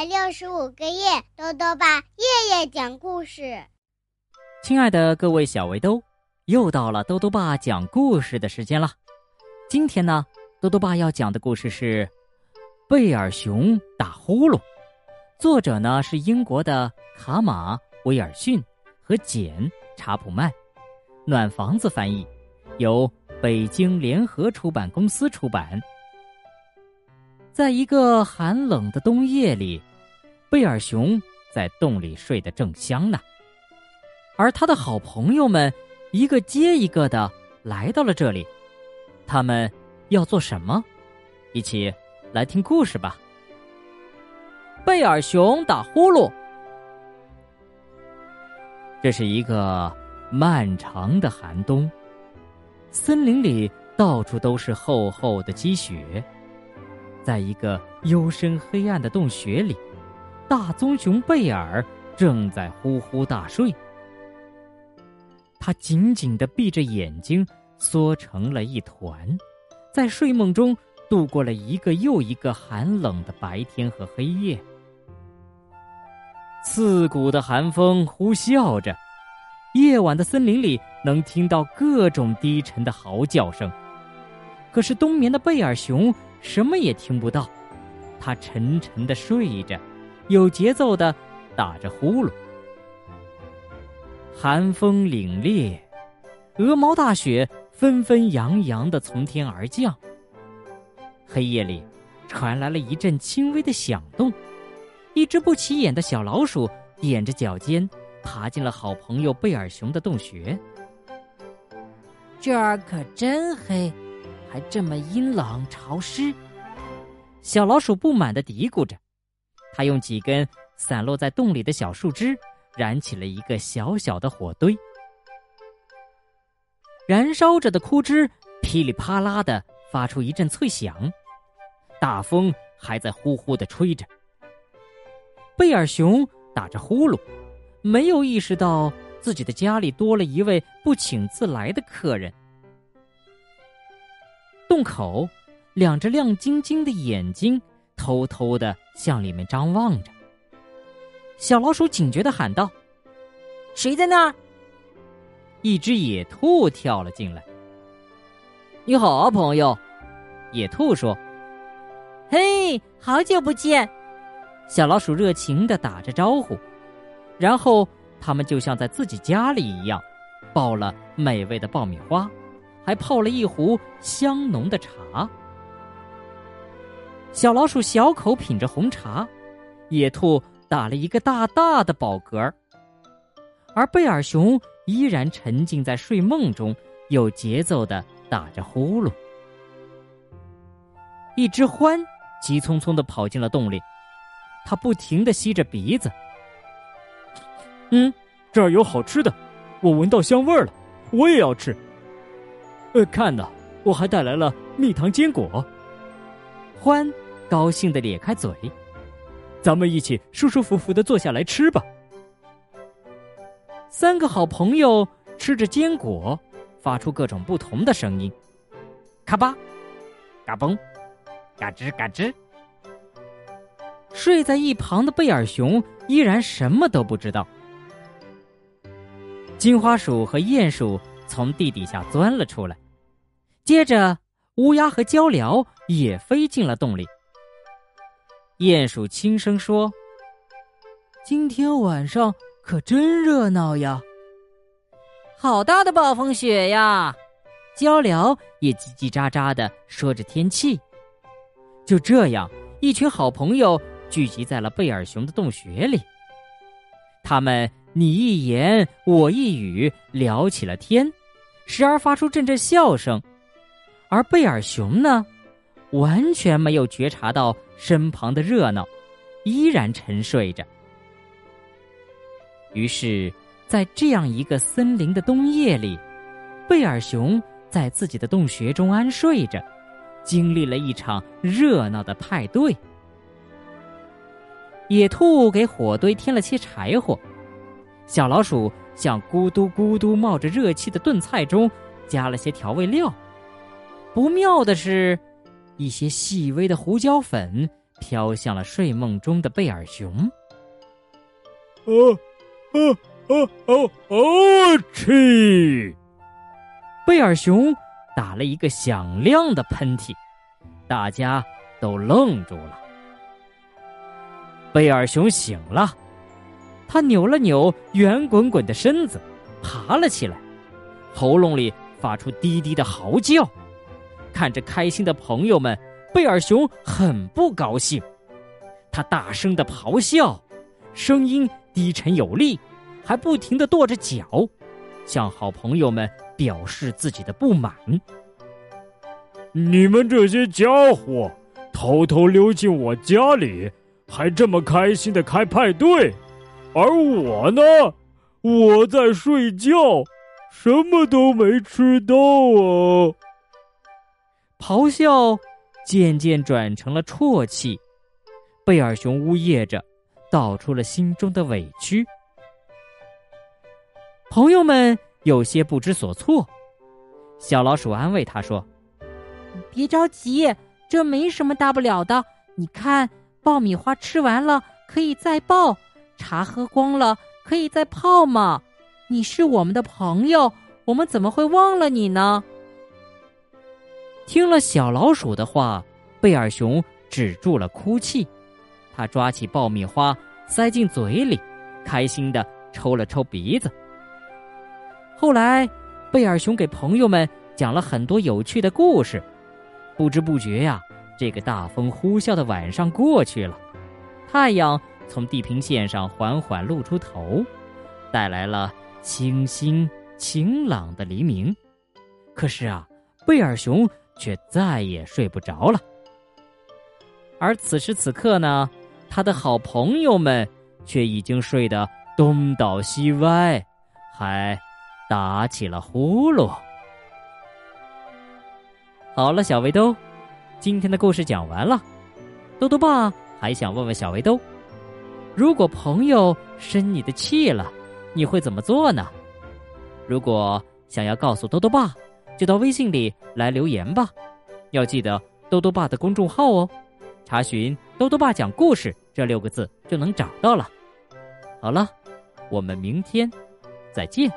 百六十五个夜，豆豆爸夜夜讲故事。亲爱的各位小围兜，又到了豆豆爸讲故事的时间了。今天呢，豆豆爸要讲的故事是《贝尔熊打呼噜》，作者呢是英国的卡马威尔逊和简查普曼，暖房子翻译，由北京联合出版公司出版。在一个寒冷的冬夜里，贝尔熊在洞里睡得正香呢。而他的好朋友们一个接一个的来到了这里，他们要做什么？一起来听故事吧。贝尔熊打呼噜。这是一个漫长的寒冬，森林里到处都是厚厚的积雪。在一个幽深黑暗的洞穴里，大棕熊贝尔正在呼呼大睡。他紧紧的闭着眼睛，缩成了一团，在睡梦中度过了一个又一个寒冷的白天和黑夜。刺骨的寒风呼啸着，夜晚的森林里能听到各种低沉的嚎叫声。可是冬眠的贝尔熊。什么也听不到，他沉沉的睡着，有节奏的打着呼噜。寒风凛冽，鹅毛大雪纷纷扬扬的从天而降。黑夜里，传来了一阵轻微的响动，一只不起眼的小老鼠踮着脚尖爬进了好朋友贝尔熊的洞穴。这儿可真黑。还这么阴冷潮湿，小老鼠不满的嘀咕着。他用几根散落在洞里的小树枝燃起了一个小小的火堆，燃烧着的枯枝噼里啪啦的发出一阵脆响，大风还在呼呼的吹着。贝尔熊打着呼噜，没有意识到自己的家里多了一位不请自来的客人。洞口，两只亮晶晶的眼睛偷偷的向里面张望着。小老鼠警觉的喊道：“谁在那儿？”一只野兔跳了进来。“你好啊，朋友。”野兔说。“嘿，好久不见！”小老鼠热情的打着招呼。然后他们就像在自己家里一样，爆了美味的爆米花。还泡了一壶香浓的茶。小老鼠小口品着红茶，野兔打了一个大大的饱嗝，而贝尔熊依然沉浸在睡梦中，有节奏的打着呼噜。一只獾急匆匆的跑进了洞里，它不停的吸着鼻子。嗯，这儿有好吃的，我闻到香味了，我也要吃。呃，看呐，我还带来了蜜糖坚果。獾高兴的咧开嘴，咱们一起舒舒服服的坐下来吃吧。三个好朋友吃着坚果，发出各种不同的声音：咔吧、嘎嘣、嘎吱嘎吱。睡在一旁的贝尔熊依然什么都不知道。金花鼠和鼹鼠。从地底下钻了出来，接着乌鸦和鹪鹩也飞进了洞里。鼹鼠轻声说：“今天晚上可真热闹呀！”好大的暴风雪呀！鹪鹩也叽叽喳喳的说着天气。就这样，一群好朋友聚集在了贝尔熊的洞穴里。他们你一言我一语，聊起了天。时而发出阵阵笑声，而贝尔熊呢，完全没有觉察到身旁的热闹，依然沉睡着。于是，在这样一个森林的冬夜里，贝尔熊在自己的洞穴中安睡着，经历了一场热闹的派对。野兔给火堆添了些柴火，小老鼠。向咕嘟咕嘟冒着热气的炖菜中加了些调味料。不妙的是，一些细微的胡椒粉飘向了睡梦中的贝尔熊。哦，哦哦哦哦！去！贝尔熊打了一个响亮的喷嚏，大家都愣住了。贝尔熊醒了，他扭了扭圆滚滚的身子，爬了起来，喉咙里发出低低的嚎叫。看着开心的朋友们，贝尔熊很不高兴，他大声的咆哮，声音低沉有力，还不停的跺着脚，向好朋友们表示自己的不满。你们这些家伙，偷偷溜进我家里，还这么开心的开派对，而我呢，我在睡觉，什么都没吃到啊！咆哮渐渐转成了啜泣，贝尔熊呜咽着，道出了心中的委屈。朋友们有些不知所措，小老鼠安慰他说：“别着急，这没什么大不了的。你看，爆米花吃完了可以再爆，茶喝光了可以再泡嘛。你是我们的朋友，我们怎么会忘了你呢？”听了小老鼠的话，贝尔熊止住了哭泣，他抓起爆米花塞进嘴里，开心的抽了抽鼻子。后来，贝尔熊给朋友们讲了很多有趣的故事，不知不觉呀，这个大风呼啸的晚上过去了，太阳从地平线上缓缓露出头，带来了清新晴朗的黎明。可是啊，贝尔熊。却再也睡不着了，而此时此刻呢，他的好朋友们却已经睡得东倒西歪，还打起了呼噜。好了，小围兜，今天的故事讲完了。豆豆爸还想问问小围兜：如果朋友生你的气了，你会怎么做呢？如果想要告诉豆豆爸。就到微信里来留言吧，要记得多多爸的公众号哦，查询“多多爸讲故事”这六个字就能找到了。好了，我们明天再见。